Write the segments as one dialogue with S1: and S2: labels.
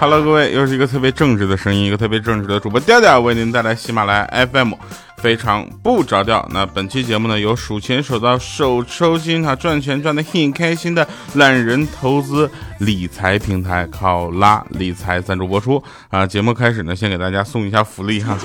S1: 哈喽各位，又是一个特别正直的声音，一个特别正直的主播调调，为您带来喜马拉雅 FM，非常不着调。那本期节目呢，由数钱数到手抽筋，哈，赚钱赚的很开心的懒人投资理财平台考拉理财赞助播出啊。节目开始呢，先给大家送一下福利哈。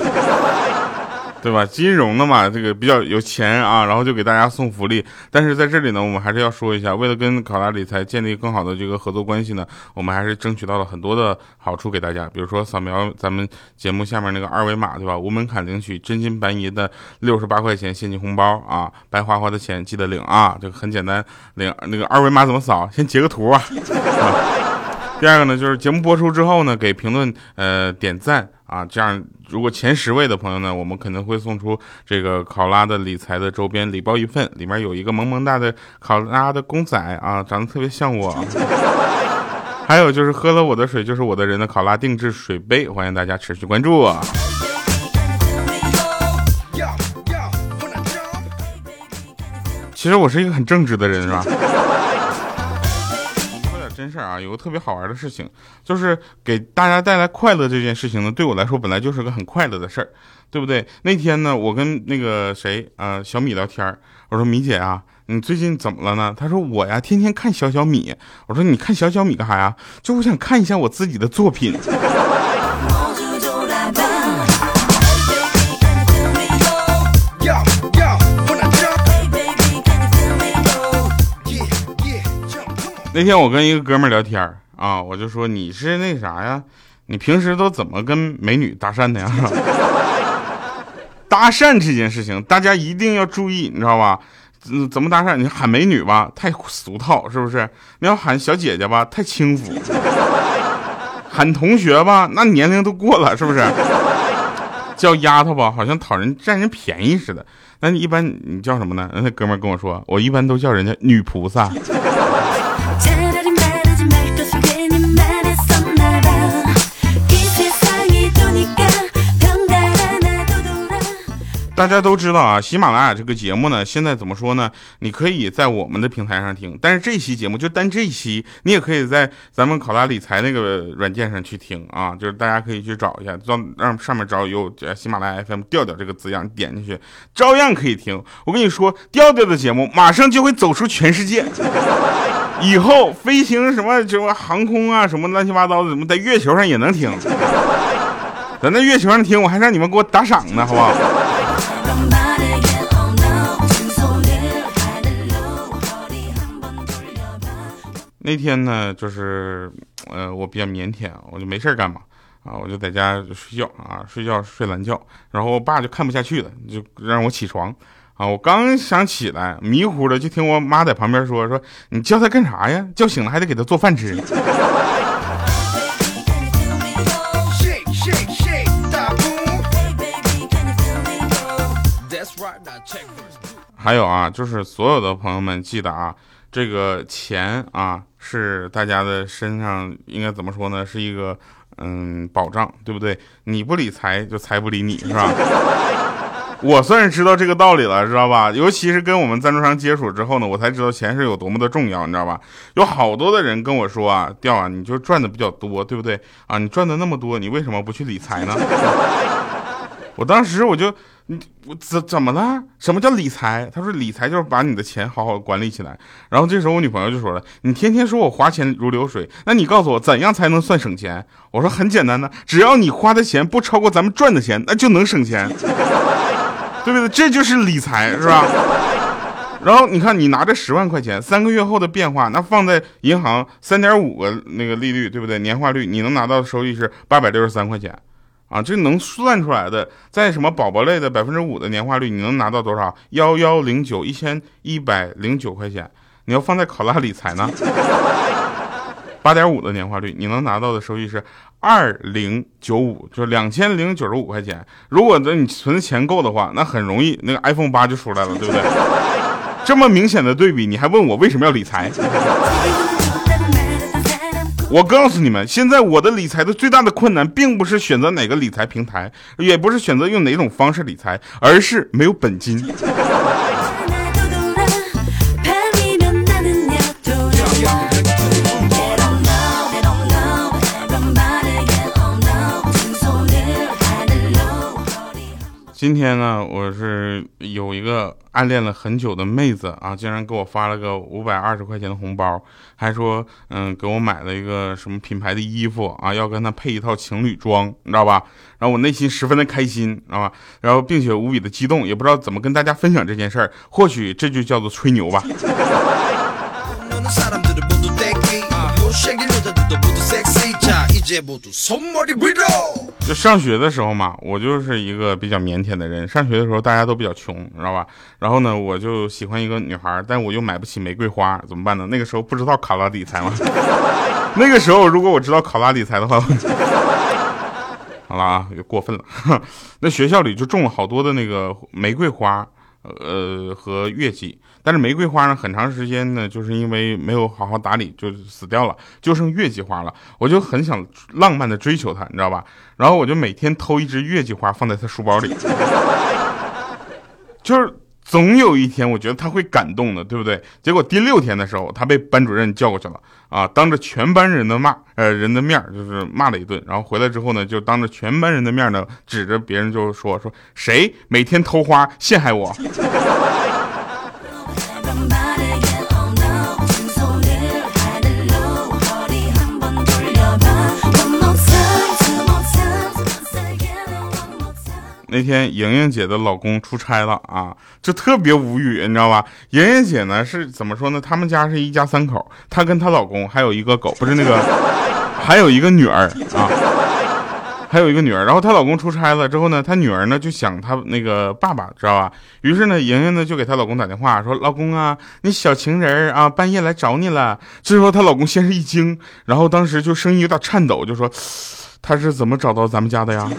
S1: 对吧？金融的嘛，这个比较有钱啊，然后就给大家送福利。但是在这里呢，我们还是要说一下，为了跟考拉理财建立更好的这个合作关系呢，我们还是争取到了很多的好处给大家。比如说扫描咱们节目下面那个二维码，对吧？无门槛领取真金白银的六十八块钱现金红包啊，白花花的钱记得领啊，这个很简单，领那个二维码怎么扫？先截个图啊。第二个呢，就是节目播出之后呢，给评论呃点赞啊，这样如果前十位的朋友呢，我们可能会送出这个考拉的理财的周边礼包一份，里面有一个萌萌哒的考拉的公仔啊，长得特别像我。还有就是喝了我的水就是我的人的考拉定制水杯，欢迎大家持续关注。其实我是一个很正直的人，是吧？真事儿啊，有个特别好玩的事情，就是给大家带来快乐这件事情呢，对我来说本来就是个很快乐的事儿，对不对？那天呢，我跟那个谁啊小米聊天我说米姐啊，你最近怎么了呢？她说我呀，天天看小小米。我说你看小小米干啥呀？就我想看一下我自己的作品。那天我跟一个哥们聊天啊，我就说你是那啥呀？你平时都怎么跟美女搭讪的呀？搭讪这件事情，大家一定要注意，你知道吧？怎么搭讪？你喊美女吧，太俗套，是不是？你要喊小姐姐吧，太轻浮；喊同学吧，那年龄都过了，是不是？叫丫头吧，好像讨人占人便宜似的。那你一般你叫什么呢？那哥们跟我说，我一般都叫人家女菩萨。大家都知道啊，喜马拉雅这个节目呢，现在怎么说呢？你可以在我们的平台上听，但是这期节目就单这期，你也可以在咱们考拉理财那个软件上去听啊，就是大家可以去找一下，让让上面找有喜马拉雅 FM 调调这个字样，点进去照样可以听。我跟你说，调调的节目马上就会走出全世界，以后飞行什么什么航空啊，什么乱七八糟的，怎么在月球上也能听？咱在月球上听，我还让你们给我打赏呢，好不好？那天呢，就是，呃，我比较腼腆，我就没事干嘛，啊，我就在家睡觉啊，睡觉睡懒觉，然后我爸就看不下去了，就让我起床，啊，我刚想起来，迷糊的就听我妈在旁边说说，你叫他干啥呀？叫醒了还得给他做饭吃。还有啊，就是所有的朋友们记得啊，这个钱啊是大家的身上应该怎么说呢？是一个嗯保障，对不对？你不理财，就财不理你，是吧？我算是知道这个道理了，知道吧？尤其是跟我们赞助商接触之后呢，我才知道钱是有多么的重要，你知道吧？有好多的人跟我说啊，调啊，你就赚的比较多，对不对？啊，你赚的那么多，你为什么不去理财呢？我当时我就。你我怎怎么了？什么叫理财？他说理财就是把你的钱好好管理起来。然后这时候我女朋友就说了：“你天天说我花钱如流水，那你告诉我怎样才能算省钱？”我说：“很简单的，只要你花的钱不超过咱们赚的钱，那就能省钱，对不对？这就是理财，是吧？”然后你看，你拿着十万块钱，三个月后的变化，那放在银行三点五个那个利率，对不对？年化率，你能拿到的收益是八百六十三块钱。啊，这能算出来的，在什么宝宝类的百分之五的年化率，你能拿到多少？幺幺零九一千一百零九块钱。你要放在考拉理财呢，八点五的年化率，你能拿到的收益是二零九五，就两千零九十五块钱。如果呢你存的钱够的话，那很容易那个 iPhone 八就出来了，对不对？这么明显的对比，你还问我为什么要理财？我告诉你们，现在我的理财的最大的困难，并不是选择哪个理财平台，也不是选择用哪种方式理财，而是没有本金。今天呢，我是有一个暗恋了很久的妹子啊，竟然给我发了个五百二十块钱的红包，还说嗯给我买了一个什么品牌的衣服啊，要跟她配一套情侣装，你知道吧？然后我内心十分的开心，知道吧？然后并且无比的激动，也不知道怎么跟大家分享这件事儿，或许这就叫做吹牛吧。就上学的时候嘛，我就是一个比较腼腆的人。上学的时候大家都比较穷，知道吧？然后呢，我就喜欢一个女孩，但我又买不起玫瑰花，怎么办呢？那个时候不知道考拉理财吗？那个时候如果我知道考拉理财的话，好了啊，又过分了。那学校里就种了好多的那个玫瑰花。呃，和月季，但是玫瑰花呢，很长时间呢，就是因为没有好好打理，就死掉了，就剩月季花了。我就很想浪漫的追求她，你知道吧？然后我就每天偷一支月季花放在她书包里，就是。总有一天，我觉得他会感动的，对不对？结果第六天的时候，他被班主任叫过去了，啊，当着全班人的骂，呃，人的面就是骂了一顿。然后回来之后呢，就当着全班人的面呢，指着别人就说说谁每天偷花陷害我。那天莹莹姐的老公出差了啊，就特别无语，你知道吧？莹莹姐呢是怎么说呢？他们家是一家三口，她跟她老公还有一个狗，不是那个，还有一个女儿啊，还有一个女儿。然后她老公出差了之后呢，她女儿呢就想她那个爸爸，知道吧？于是呢，莹莹呢就给她老公打电话说：“老公啊，你小情人啊，半夜来找你了。”这时候她老公先是一惊，然后当时就声音有点颤抖，就说：“他是怎么找到咱们家的呀？”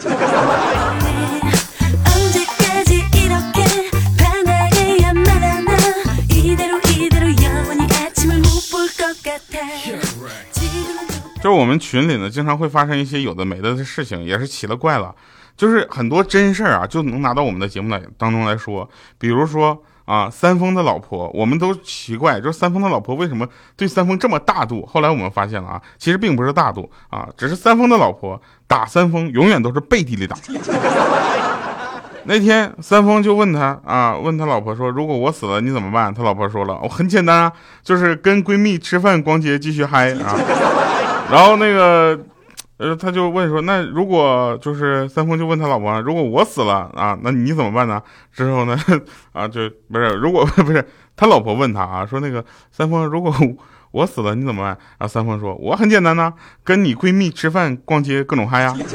S1: 就是我们群里呢，经常会发生一些有的没的的事情，也是奇了怪了。就是很多真事儿啊，就能拿到我们的节目来当中来说。比如说啊，三丰的老婆，我们都奇怪，就是三丰的老婆为什么对三丰这么大度？后来我们发现了啊，其实并不是大度啊，只是三丰的老婆打三丰永远都是背地里打。那天三丰就问他啊，问他老婆说：“如果我死了，你怎么办？”他老婆说了：“我很简单啊，就是跟闺蜜吃饭、逛街，继续嗨啊。”然后那个，呃，他就问说，那如果就是三丰就问他老婆，如果我死了啊，那你怎么办呢？之后呢，啊，就不是，如果不是他老婆问他啊，说那个三丰，如果我死了你怎么办？然后三丰说，我很简单呐，跟你闺蜜吃饭、逛街，各种嗨呀。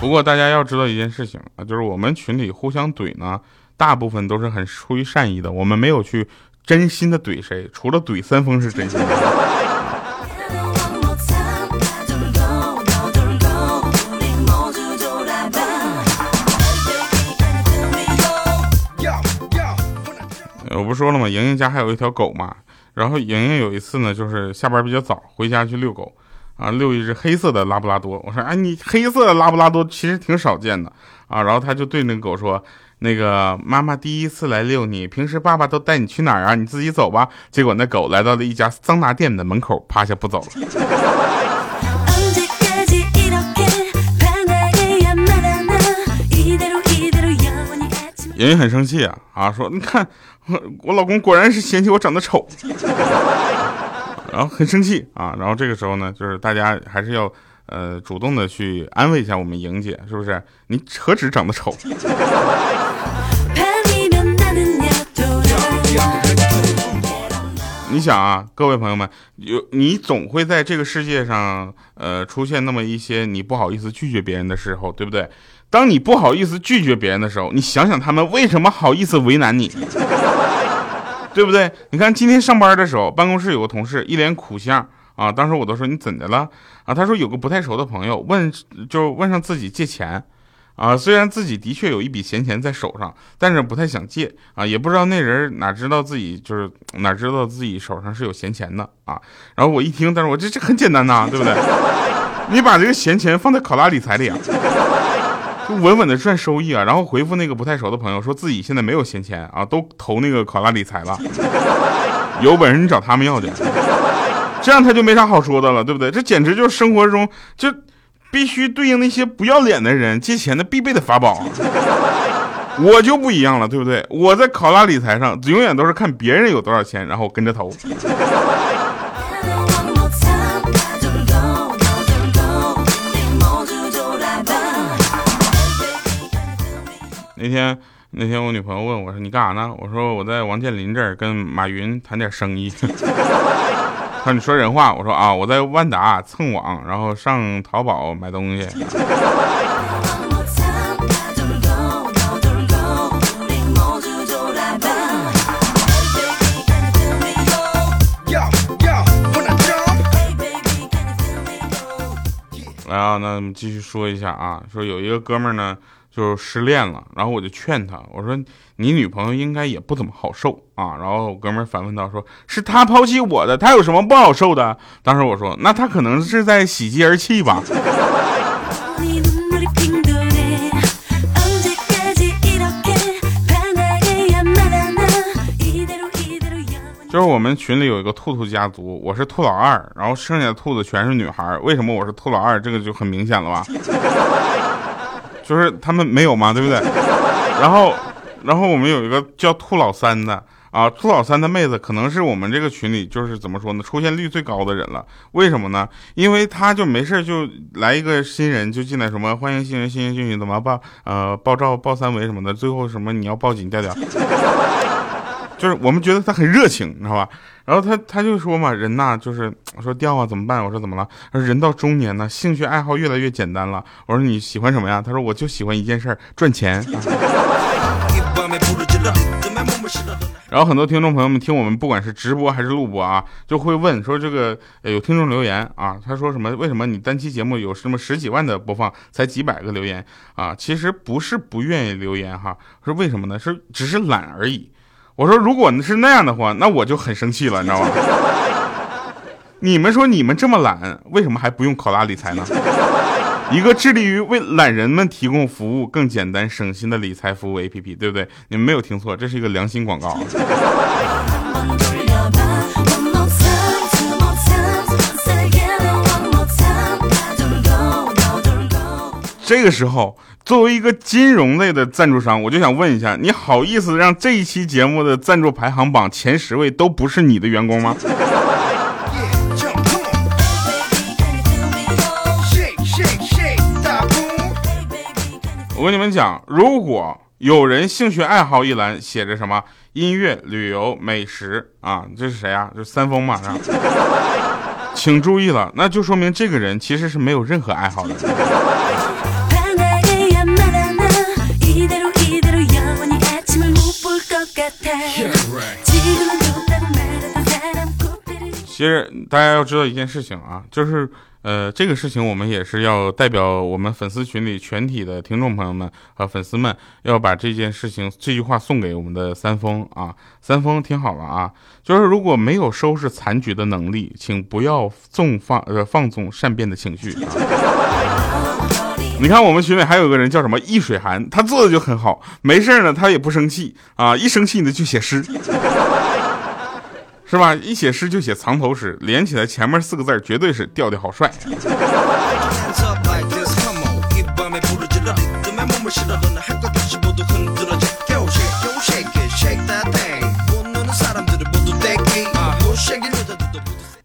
S1: 不过大家要知道一件事情啊，就是我们群里互相怼呢，大部分都是很出于善意的，我们没有去。真心的怼谁？除了怼三丰是真心的。我不说了吗？莹莹家还有一条狗嘛。然后莹莹有一次呢，就是下班比较早，回家去遛狗啊，遛一只黑色的拉布拉多。我说，哎，你黑色的拉布拉多其实挺少见的啊。然后他就对那个狗说。那个妈妈第一次来遛你，平时爸爸都带你去哪儿啊？你自己走吧。结果那狗来到了一家桑拿店的门口，趴下不走了。莹莹很生气啊啊，说你看我我老公果然是嫌弃我长得丑，然后很生气啊。然后这个时候呢，就是大家还是要。呃，主动的去安慰一下我们莹姐，是不是？你何止长得丑？你想啊，各位朋友们，有你总会在这个世界上，呃，出现那么一些你不好意思拒绝别人的时候，对不对？当你不好意思拒绝别人的时候，你想想他们为什么好意思为难你，对不对？你看今天上班的时候，办公室有个同事一脸苦相。啊！当时我都说你怎的了啊？他说有个不太熟的朋友问，就问上自己借钱，啊，虽然自己的确有一笔闲钱在手上，但是不太想借啊，也不知道那人哪知道自己就是哪知道自己手上是有闲钱的啊。然后我一听，但是我这这很简单呐，对不对？你把这个闲钱放在考拉理财里啊，就稳稳的赚收益啊。然后回复那个不太熟的朋友，说自己现在没有闲钱啊，都投那个考拉理财了，有本事你找他们要去。这样他就没啥好说的了，对不对？这简直就是生活中就必须对应那些不要脸的人借钱的必备的法宝。我就不一样了，对不对？我在考拉理财上永远都是看别人有多少钱，然后跟着投。那天，那天我女朋友问我说：“你干啥呢？”我说：“我在王健林这儿跟马云谈点生意。”他说：“你说人话。”我说：“啊，我在万达蹭网，然后上淘宝买东西。”来啊，那我们继续说一下啊，说有一个哥们儿呢。就失恋了，然后我就劝他，我说你女朋友应该也不怎么好受啊。然后我哥们反问道，说是他抛弃我的，他有什么不好受的？当时我说，那他可能是在喜极而泣吧。就是我们群里有一个兔兔家族，我是兔老二，然后剩下的兔子全是女孩。为什么我是兔老二？这个就很明显了吧？就是他们没有嘛，对不对？然后，然后我们有一个叫兔老三的啊，兔老三的妹子可能是我们这个群里就是怎么说呢，出现率最高的人了。为什么呢？因为他就没事就来一个新人就进来，什么欢迎新人，新人进去怎么报呃报照报三围什么的，最后什么你要报警调调。就是我们觉得他很热情，你知道吧？然后他他就说嘛，人呐，就是我说掉啊怎么办？我说怎么了？他说人到中年呢，兴趣爱好越来越简单了。我说你喜欢什么呀？他说我就喜欢一件事儿，赚钱。然后很多听众朋友们听我们不管是直播还是录播啊，就会问说这个有听众留言啊，他说什么？为什么你单期节目有什么十几万的播放，才几百个留言啊？其实不是不愿意留言哈，说为什么呢？是只是懒而已。我说，如果是那样的话，那我就很生气了，你知道吗？你们说你们这么懒，为什么还不用考拉理财呢？一个致力于为懒人们提供服务、更简单省心的理财服务 APP，对不对？你们没有听错，这是一个良心广告。这个时候。作为一个金融类的赞助商，我就想问一下，你好意思让这一期节目的赞助排行榜前十位都不是你的员工吗？我跟你们讲，如果有人兴趣爱好一栏写着什么音乐、旅游、美食啊，这是谁啊？就三丰嘛，请注意了，那就说明这个人其实是没有任何爱好的。其实大家要知道一件事情啊，就是呃，这个事情我们也是要代表我们粉丝群里全体的听众朋友们和粉丝们，要把这件事情这句话送给我们的三丰啊。三丰听好了啊，就是如果没有收拾残局的能力，请不要纵放呃放纵善变的情绪。你看我们群里还有个人叫什么易水寒，他做的就很好，没事呢他也不生气啊，一生气呢就写诗。是吧？一写诗就写藏头诗，连起来前面四个字绝对是调调好帅。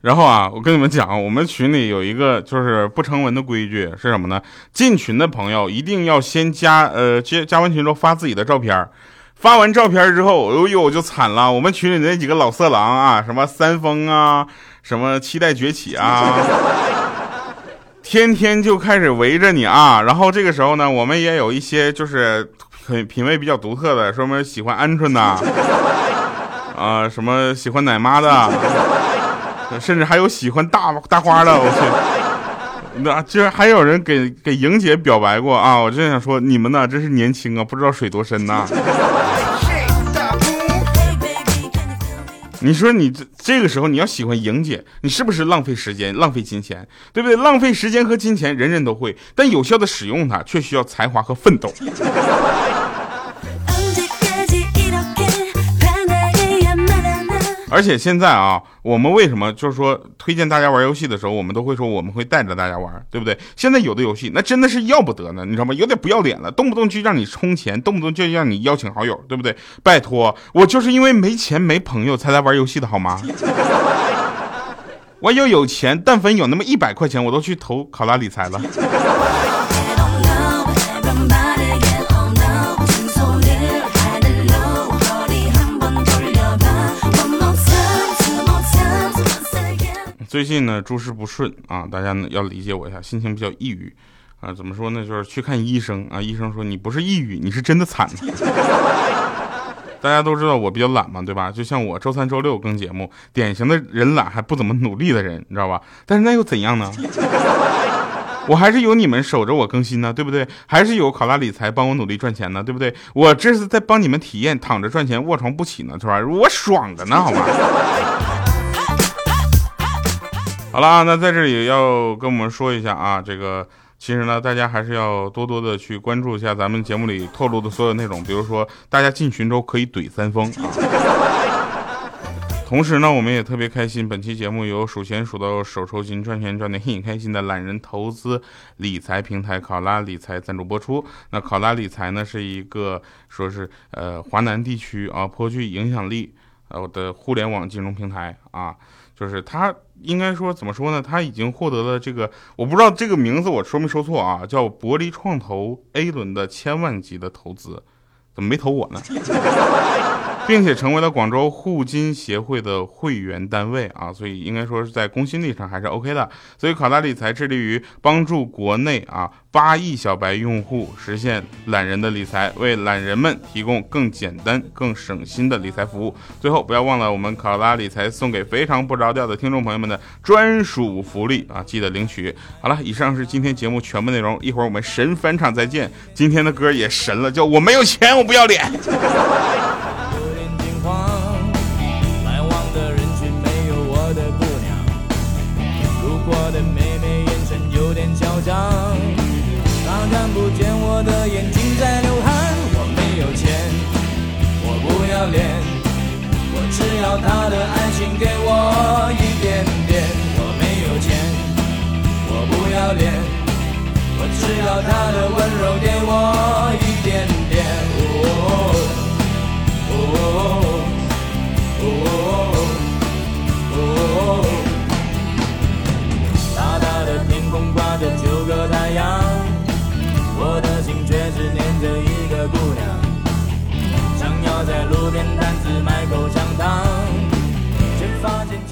S1: 然后啊，我跟你们讲，我们群里有一个就是不成文的规矩是什么呢？进群的朋友一定要先加呃加加完群之后发自己的照片。发完照片之后，哎呦，我就惨了。我们群里那几个老色狼啊，什么三丰啊，什么期待崛起啊，天天就开始围着你啊。然后这个时候呢，我们也有一些就是很品味比较独特的，说什么喜欢鹌鹑的，啊，什么喜欢奶妈的，甚至还有喜欢大大花的。我去，那居然还有人给给莹姐表白过啊！我真想说，你们呢，真是年轻啊，不知道水多深呐。你说你这这个时候你要喜欢莹姐，你是不是浪费时间、浪费金钱，对不对？浪费时间和金钱，人人都会，但有效的使用它却需要才华和奋斗。而且现在啊，我们为什么就是说推荐大家玩游戏的时候，我们都会说我们会带着大家玩，对不对？现在有的游戏那真的是要不得呢，你知道吗？有点不要脸了，动不动就让你充钱，动不动就让你邀请好友，对不对？拜托，我就是因为没钱没朋友才来玩游戏的好吗？我要有钱，但凡有那么一百块钱，我都去投考拉理财了。最近呢，诸事不顺啊，大家呢要理解我一下，心情比较抑郁啊。怎么说呢？就是去看医生啊，医生说你不是抑郁，你是真的惨。大家都知道我比较懒嘛，对吧？就像我周三、周六更节目，典型的人懒还不怎么努力的人，你知道吧？但是那又怎样呢？我还是有你们守着我更新呢，对不对？还是有考拉理财帮我努力赚钱呢，对不对？我这是在帮你们体验躺着赚钱、卧床不起呢，是吧？我爽的呢，好吗？好了，那在这里要跟我们说一下啊，这个。其实呢，大家还是要多多的去关注一下咱们节目里透露的所有内容，比如说大家进群之后可以怼三丰。同时呢，我们也特别开心，本期节目由数钱数到手抽筋、赚钱赚的很开心的懒人投资理财平台考拉理财赞助播出。那考拉理财呢，是一个说是呃华南地区啊颇具影响力呃的互联网金融平台啊。就是他应该说怎么说呢？他已经获得了这个，我不知道这个名字我说没说错啊，叫伯藜创投 A 轮的千万级的投资，怎么没投我呢？并且成为了广州互金协会的会员单位啊，所以应该说是在公信力上还是 OK 的。所以考拉理财致力于帮助国内啊八亿小白用户实现懒人的理财，为懒人们提供更简单、更省心的理财服务。最后不要忘了我们考拉理财送给非常不着调的听众朋友们的专属福利啊，记得领取。好了，以上是今天节目全部内容，一会儿我们神返场再见。今天的歌也神了，叫我没有钱，我不要脸。他的爱情给我一点点，我没有钱，我不要脸，我只要他的温柔给我一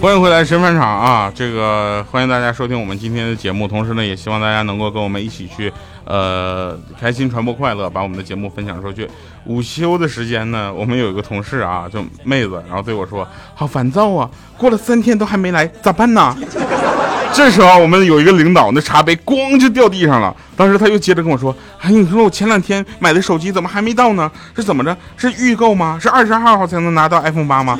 S1: 欢迎回来神返场啊！这个欢迎大家收听我们今天的节目，同时呢，也希望大家能够跟我们一起去，呃，开心传播快乐，把我们的节目分享出去。午休的时间呢，我们有一个同事啊，就妹子，然后对我说：“好烦躁啊，过了三天都还没来，咋办呢？”这时候我们有一个领导，那茶杯咣就掉地上了。当时他又接着跟我说：“哎，你说我前两天买的手机怎么还没到呢？是怎么着？是预购吗？是二十二号才能拿到 iPhone 八吗？”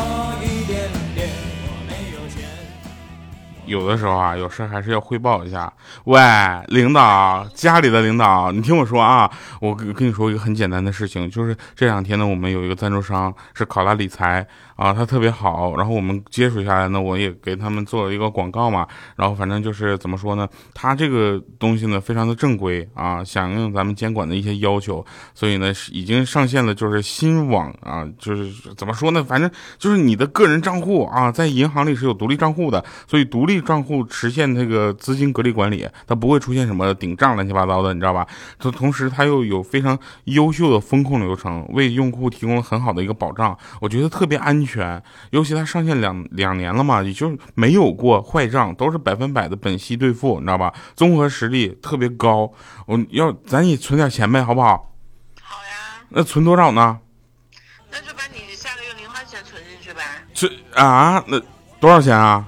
S1: 有的时候啊，有事还是要汇报一下。喂，领导，家里的领导，你听我说啊，我跟你说一个很简单的事情，就是这两天呢，我们有一个赞助商是考拉理财。啊，他特别好，然后我们接触下来呢，我也给他们做了一个广告嘛，然后反正就是怎么说呢，他这个东西呢非常的正规啊，响应咱们监管的一些要求，所以呢已经上线了，就是新网啊，就是怎么说呢，反正就是你的个人账户啊，在银行里是有独立账户的，所以独立账户实现这个资金隔离管理，它不会出现什么顶账乱七八糟的，你知道吧？同同时它又有非常优秀的风控流程，为用户提供了很好的一个保障，我觉得特别安全。尤其它上线两两年了嘛，也就没有过坏账，都是百分百的本息兑付，你知道吧？综合实力特别高。我要咱也存点钱呗，好不好？
S2: 好呀。
S1: 那存多少
S2: 呢？那就把你下个月零花钱存进去呗。
S1: 存啊？那多少钱
S2: 啊。